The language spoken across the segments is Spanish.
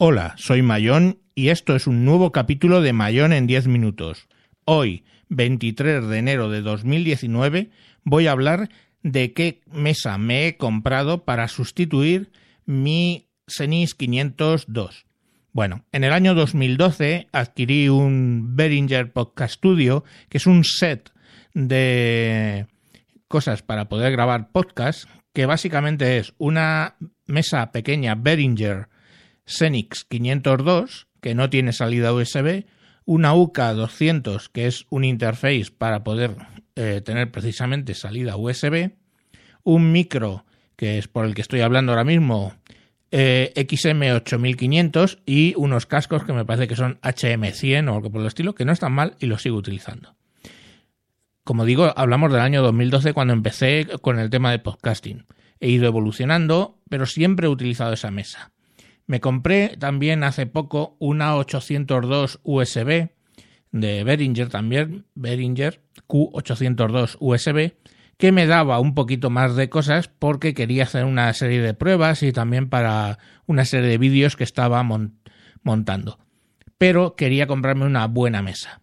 Hola, soy Mayón y esto es un nuevo capítulo de Mayón en 10 minutos. Hoy, 23 de enero de 2019, voy a hablar de qué mesa me he comprado para sustituir mi Xenis 502. Bueno, en el año 2012 adquirí un Behringer Podcast Studio, que es un set de cosas para poder grabar podcast, que básicamente es una mesa pequeña Behringer Xenix 502, que no tiene salida USB, una UCA 200, que es un interface para poder eh, tener precisamente salida USB, un micro, que es por el que estoy hablando ahora mismo, eh, XM8500 y unos cascos que me parece que son HM100 o algo por el estilo, que no están mal y los sigo utilizando. Como digo, hablamos del año 2012 cuando empecé con el tema de podcasting. He ido evolucionando, pero siempre he utilizado esa mesa. Me compré también hace poco una 802 USB de Behringer también, Behringer Q802 USB, que me daba un poquito más de cosas porque quería hacer una serie de pruebas y también para una serie de vídeos que estaba montando. Pero quería comprarme una buena mesa,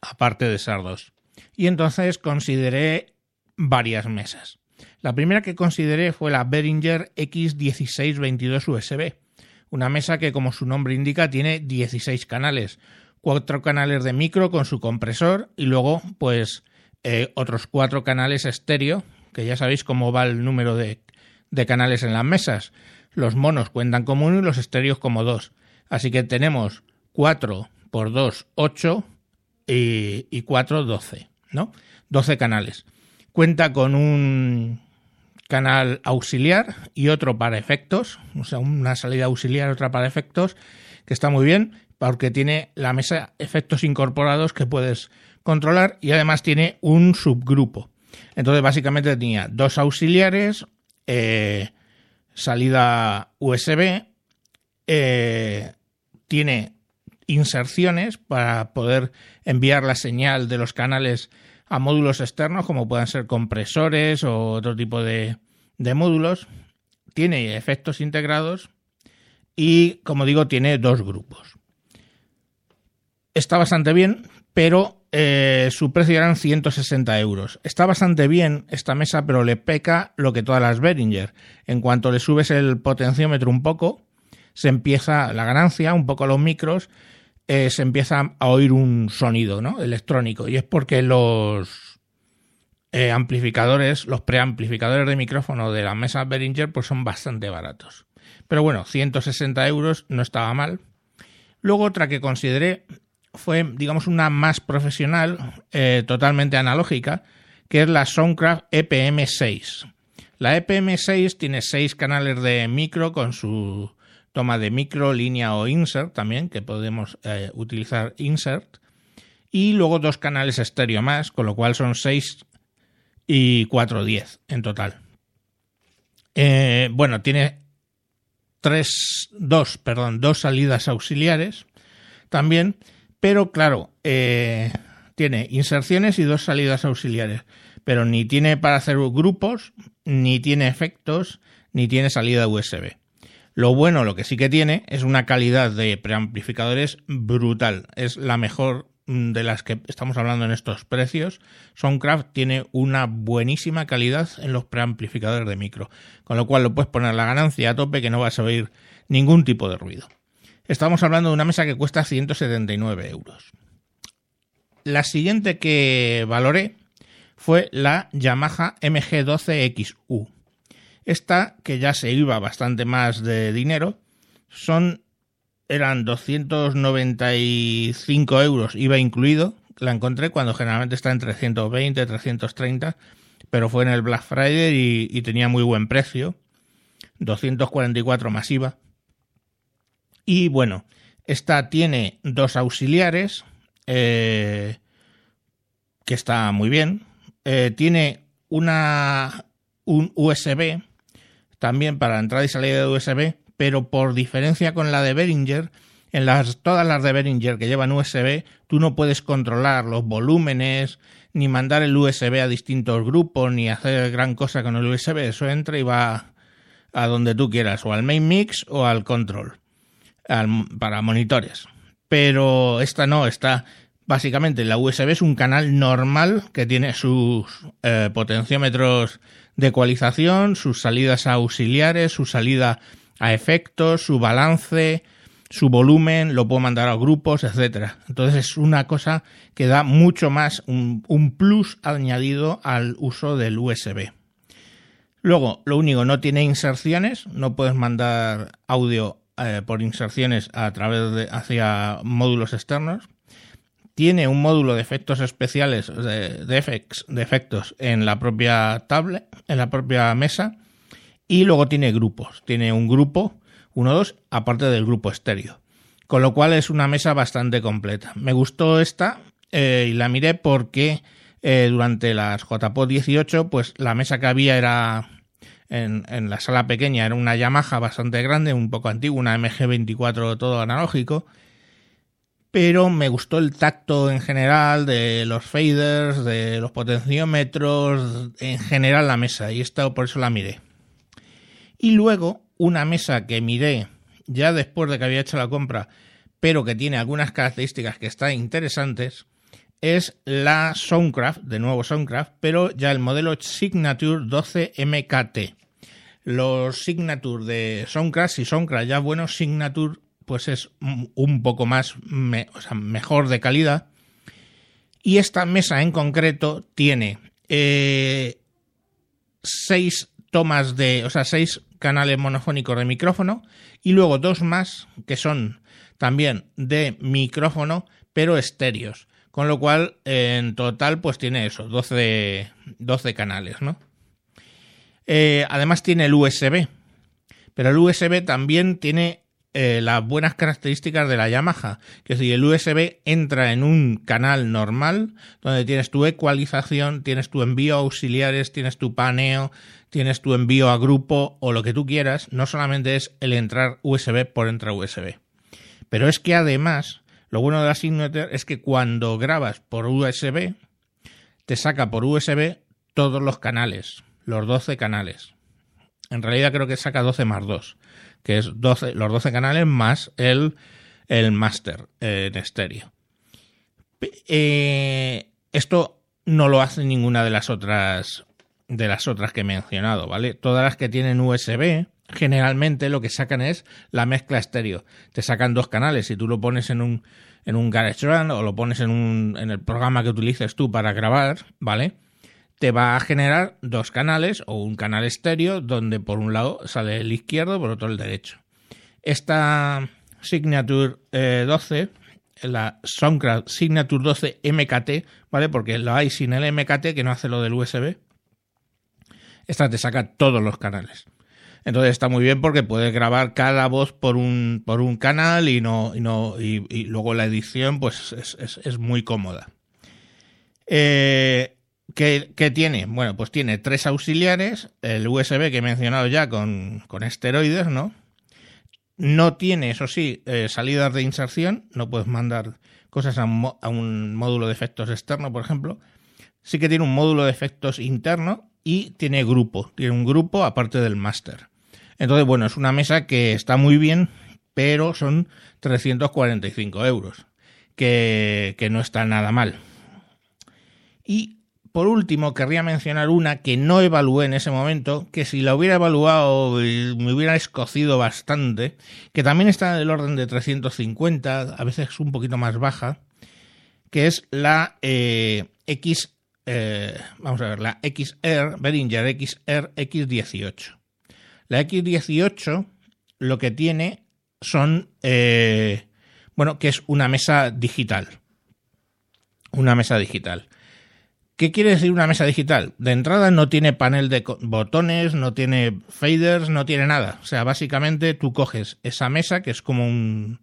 aparte de esas dos. Y entonces consideré varias mesas. La primera que consideré fue la Behringer X1622 USB, una mesa que como su nombre indica tiene 16 canales, cuatro canales de micro con su compresor y luego pues eh, otros cuatro canales estéreo, que ya sabéis cómo va el número de, canales en las mesas. Los monos cuentan como uno y los estéreos como dos. Así que tenemos 4 por 2, 8 y, y 4, 12, ¿no? 12 canales. Cuenta con un canal auxiliar y otro para efectos, o sea, una salida auxiliar, otra para efectos, que está muy bien porque tiene la mesa efectos incorporados que puedes controlar y además tiene un subgrupo. Entonces básicamente tenía dos auxiliares, eh, salida USB, eh, tiene inserciones para poder enviar la señal de los canales a módulos externos como puedan ser compresores o otro tipo de, de módulos. Tiene efectos integrados y como digo tiene dos grupos. Está bastante bien, pero eh, su precio eran 160 euros. Está bastante bien esta mesa, pero le peca lo que todas las Behringer. En cuanto le subes el potenciómetro un poco, se empieza la ganancia, un poco los micros, eh, se empieza a oír un sonido ¿no? electrónico. Y es porque los eh, amplificadores, los preamplificadores de micrófono de la mesa Behringer, pues son bastante baratos. Pero bueno, 160 euros no estaba mal. Luego otra que consideré fue, digamos, una más profesional, eh, totalmente analógica, que es la Soundcraft EPM6. La EPM6 tiene seis canales de micro con su toma de micro, línea o insert también, que podemos eh, utilizar insert. Y luego dos canales estéreo más, con lo cual son 6 y 4, 10 en total. Eh, bueno, tiene tres, dos, perdón, dos salidas auxiliares también pero claro, eh, tiene inserciones y dos salidas auxiliares, pero ni tiene para hacer grupos, ni tiene efectos, ni tiene salida USB. Lo bueno, lo que sí que tiene, es una calidad de preamplificadores brutal. Es la mejor mm, de las que estamos hablando en estos precios. Soundcraft tiene una buenísima calidad en los preamplificadores de micro, con lo cual lo puedes poner la ganancia a tope que no vas a oír ningún tipo de ruido. Estamos hablando de una mesa que cuesta 179 euros. La siguiente que valoré fue la Yamaha MG12XU. Esta, que ya se iba bastante más de dinero, son eran 295 euros, iba incluido. La encontré cuando generalmente está en 320, 330, pero fue en el Black Friday y, tenía muy buen precio. 244 masiva. Y bueno, esta tiene dos auxiliares, eh, que está muy bien. Eh, tiene una, un USB también para entrada y salida de USB, pero por diferencia con la de Behringer, en las, todas las de Behringer que llevan USB, tú no puedes controlar los volúmenes, ni mandar el USB a distintos grupos, ni hacer gran cosa con el USB. Eso entra y va a donde tú quieras, o al main mix o al control. para monitores. Pero esta no, está básicamente la USB es un canal normal que tiene sus eh, potenciómetros de ecualización, sus salidas auxiliares, su salida a efectos, su balance, su volumen, lo puedo mandar a grupos, etcétera. Entonces es una cosa que da mucho más, un, plus añadido al uso del USB. Luego, lo único, no tiene inserciones, no puedes mandar audio eh, por inserciones a través de hacia módulos externos. Tiene un módulo de efectos especiales, de, de efectos en la propia tablet, en la propia mesa. Y luego tiene grupos. Tiene un grupo uno dos, aparte del grupo estéreo. Con lo cual es una mesa bastante completa. Me gustó esta eh, y la miré porque eh, durante las JPO 18, pues la mesa que había era en, en, la sala pequeña, era una Yamaha bastante grande, un poco antigua, una MG24 todo analógico. Pero me gustó el tacto en general de los faders, de los potenciómetros, en general la mesa, y esto por eso la miré. Y luego una mesa que miré ya después de que había hecho la compra, pero que tiene algunas características que están interesantes, es la Soundcraft, de nuevo Soundcraft, pero ya el modelo Signature 12 MKT. Los Signature de Soundcraft, si Soundcraft ya bueno, Signature pues es un poco más, o sea, mejor de calidad. Y esta mesa en concreto tiene eh, seis tomas de, o sea, seis canales monofónicos de micrófono y luego dos más que son también de micrófono pero estéreos. Con lo cual, en total, pues tiene eso, 12, 12 canales, ¿no? Eh, además tiene el USB. Pero el USB también tiene eh, las buenas características de la Yamaha. Que decir, el USB entra en un canal normal, donde tienes tu ecualización, tienes tu envío auxiliares, tienes tu paneo, tienes tu envío a grupo o lo que tú quieras, no solamente es el entrar USB por entrar USB. Pero es que además, lo bueno de la Signature es que cuando grabas por USB, te saca por USB todos los canales, los 12 canales. En realidad creo que saca 12 más 2, que es 12, los 12 canales más el, el master en estéreo. Eh, esto no lo hace ninguna de las otras de las otras que he mencionado, ¿vale? Todas las que tienen USB, generalmente lo que sacan es la mezcla estéreo. Te sacan dos canales. Si tú lo pones en un, en un GarageBand o lo pones en, un, en el programa que utilices tú para grabar, ¿vale? Te va a generar dos canales o un canal estéreo donde por un lado sale el izquierdo, por otro el derecho. Esta Signature 12, eh, la Soundcraft Signature 12 MKT, ¿vale? Porque lo hay sin el MKT que no hace lo del USB esta te saca todos los canales. Entonces está muy bien porque puedes grabar cada voz por un, por un canal y no, y no, y, luego la edición pues es, muy cómoda. Eh, ¿qué, tiene? Bueno, pues tiene tres auxiliares, el USB que he mencionado ya con, con esteroides, ¿no? No tiene, eso sí, eh, salidas de inserción, no puedes mandar cosas a un módulo de efectos externo, por ejemplo. Sí que tiene un módulo de efectos interno y tiene grupo, tiene un grupo aparte del máster. Entonces, bueno, es una mesa que está muy bien, pero son 345 euros, que, no está nada mal. Y por último, querría mencionar una que no evalué en ese momento, que si la hubiera evaluado me hubiera escocido bastante, que también está del orden de 350, a veces un poquito más baja, que es la eh, X eh, vamos a ver, la XR, Behringer XR X18. La X18 lo que tiene son, eh, bueno, que es una mesa digital. Una mesa digital. ¿Qué quiere decir una mesa digital? De entrada no tiene panel de botones, no tiene faders, no tiene nada. O sea, básicamente tú coges esa mesa, que es como un,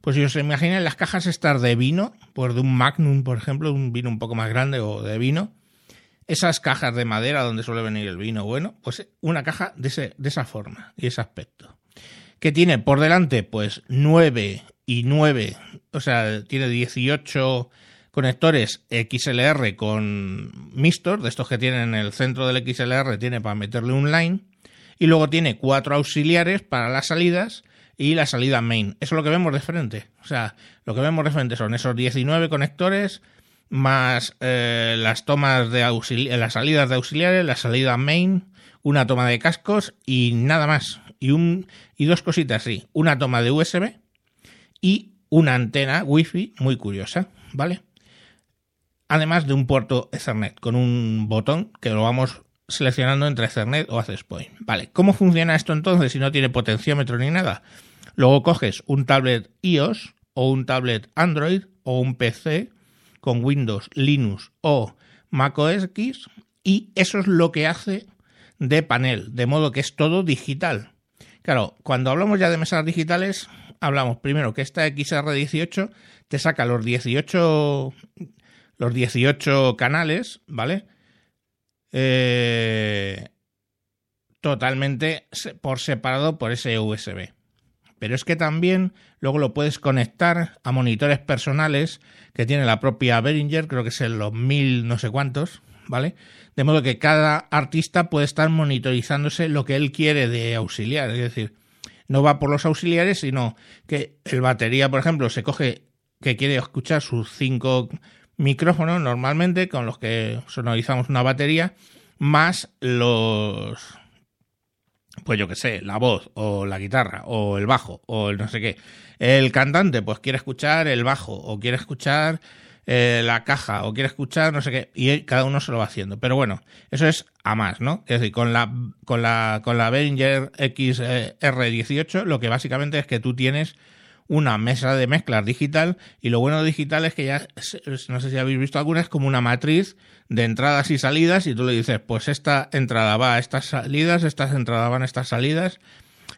pues si os imagináis las cajas estas de vino, pues de un Magnum, por ejemplo, un vino un poco más grande o de vino, esas cajas de madera donde suele venir el vino, bueno, pues una caja de, ese, de esa forma y ese aspecto. Que tiene por delante, pues 9 y 9, o sea, tiene 18 conectores XLR con mixtos, de estos que tienen en el centro del XLR, tiene para meterle un line, y luego tiene cuatro auxiliares para las salidas y la salida main. Eso es lo que vemos de frente. O sea, lo que vemos de frente son esos 19 conectores más eh, las tomas de auxiliares, las salidas de auxiliares, la salida main, una toma de cascos y nada más. Y, un, y dos cositas, sí. Una toma de USB y una antena Wi-Fi muy curiosa, ¿vale? Además de un puerto Ethernet con un botón que lo vamos seleccionando entre Ethernet o Access Point. Vale, ¿cómo funciona esto entonces si no tiene potenciómetro ni nada? Luego coges un tablet iOS o un tablet Android o un PC con Windows, Linux o Mac OS X y eso es lo que hace de panel, de modo que es todo digital. Claro, cuando hablamos ya de mesas digitales, hablamos primero que esta XR18 te saca los 18 los 18 canales, ¿vale? Eh, totalmente por separado por ese USB. Pero es que también luego lo puedes conectar a monitores personales que tiene la propia Behringer, creo que es en los mil no sé cuántos, ¿vale? De modo que cada artista puede estar monitorizándose lo que él quiere de auxiliar. Es decir, no va por los auxiliares, sino que el batería, por ejemplo, se coge que quiere escuchar sus cinco micrófonos normalmente con los que sonorizamos una batería, más los, pues yo que sé, la voz o la guitarra o el bajo o el no sé qué. El cantante pues quiere escuchar el bajo o quiere escuchar eh, la caja o quiere escuchar no sé qué y cada uno se lo va haciendo. Pero bueno, eso es a más, ¿no? Es decir, con la con la con la Behringer XR18 lo que básicamente es que tú tienes una mesa de mezclas digital y lo bueno de digital es que ya, no sé si habéis visto alguna, es como una matriz de entradas y salidas y tú le dices, pues esta entrada va a estas salidas, estas entradas van a estas salidas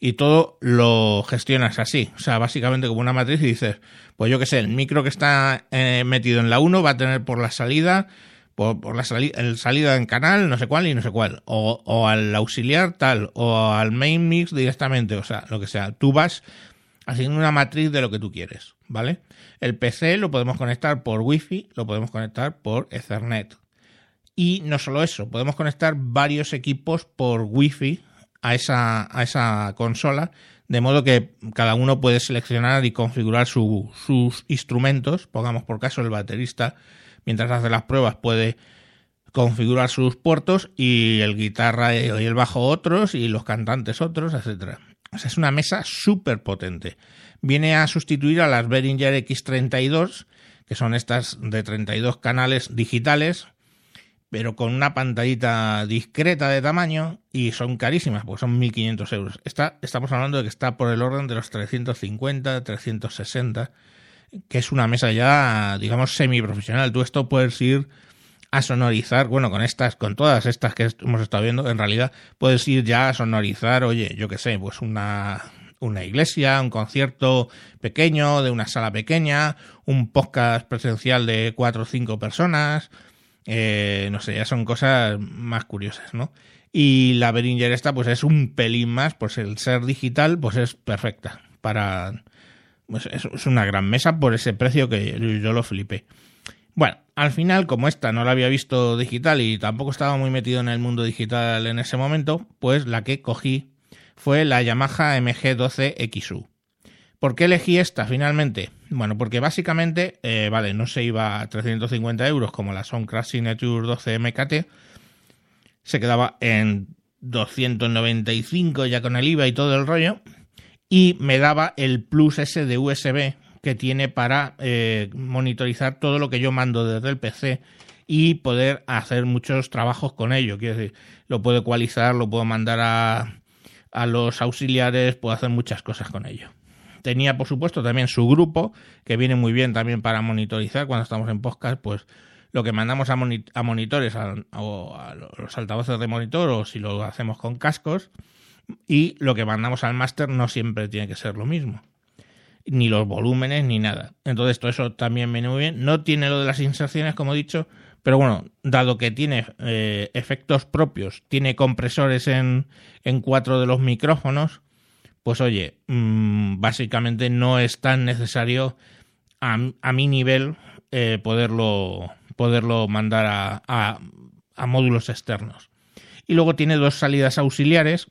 y todo lo gestionas así. O sea, básicamente como una matriz y dices, pues yo qué sé, el micro que está eh, metido en la 1 va a tener por la salida, por, por la el salida en canal, no sé cuál y no sé cuál. O, o al auxiliar tal, o al main mix directamente, o sea, lo que sea. Tú vas haciendo una matriz de lo que tú quieres, ¿vale? El PC lo podemos conectar por Wi-Fi, lo podemos conectar por Ethernet. Y no solo eso, podemos conectar varios equipos por Wi-Fi a esa, a esa consola, de modo que cada uno puede seleccionar y configurar sus instrumentos. Pongamos por caso el baterista, mientras hace las pruebas, puede configurar sus puertos y el guitarra y el bajo otros y los cantantes otros, etcétera es una mesa súper potente. Viene a sustituir a las Behringer X32, que son estas de 32 canales digitales, pero con una pantallita discreta de tamaño y son carísimas, pues son 1.500 euros. estamos hablando de que está por el orden de los 350, 360, que es una mesa ya, digamos, semiprofesional. Tú esto puedes ir a sonorizar, bueno, con estas, con todas estas que hemos estado viendo, en realidad puedes ir ya a sonorizar, oye, yo qué sé, pues una, una iglesia, un concierto pequeño de una sala pequeña, un podcast presencial de cuatro o cinco personas, eh, no sé, ya son cosas más curiosas, ¿no? Y la Behringer esta, pues es un pelín más, pues el ser digital, pues es perfecta para... Pues es una gran mesa por ese precio que yo lo flipé. Bueno, al final, como esta no la había visto digital y tampoco estaba muy metido en el mundo digital en ese momento, pues la que cogí fue la Yamaha MG12XU. ¿Por qué elegí esta finalmente? Bueno, porque básicamente, eh, vale, no se iba a 350 euros como la Soundcraft Signature 12 MKT, se quedaba en 295 ya con el IVA y todo el rollo, y me daba el plus ese de USB que tiene para eh, monitorizar todo lo que yo mando desde el PC y poder hacer muchos trabajos con ello. Quiero decir, lo puedo ecualizar, lo puedo mandar a, a los auxiliares, puedo hacer muchas cosas con ello. Tenía, por supuesto, también su grupo, que viene muy bien también para monitorizar cuando estamos en podcast, pues lo que mandamos a, a monitores o a los altavoces de monitor o si lo hacemos con cascos y lo que mandamos al máster no siempre tiene que ser lo mismo ni los volúmenes, ni nada. Entonces, todo eso también viene muy bien. No tiene lo de las inserciones, como he dicho, pero bueno, dado que tiene eh, efectos propios, tiene compresores en, en cuatro de los micrófonos, pues oye, mm, básicamente no es tan necesario a, a mi nivel eh, poderlo, poderlo mandar a, a, a módulos externos. Y luego tiene dos salidas auxiliares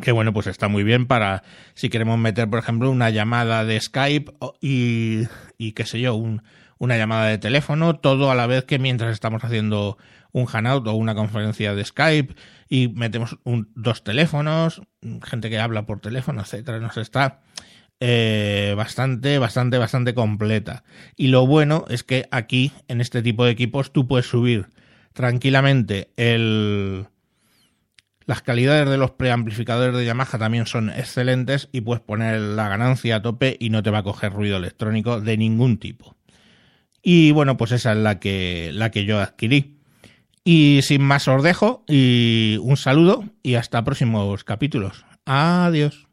que bueno, pues está muy bien para si queremos meter, por ejemplo, una llamada de Skype y, y qué sé yo, un, una llamada de teléfono, todo a la vez que mientras estamos haciendo un Hangout o una conferencia de Skype y metemos dos teléfonos, gente que habla por teléfono, etcétera, nos está eh, bastante, bastante, bastante completa. Y lo bueno es que aquí, en este tipo de equipos, tú puedes subir tranquilamente el las calidades de los preamplificadores de Yamaha también son excelentes y puedes poner la ganancia a tope y no te va a coger ruido electrónico de ningún tipo. Y bueno, pues esa es la que, la que yo adquirí. Y sin más os dejo y un saludo y hasta próximos capítulos. Adiós.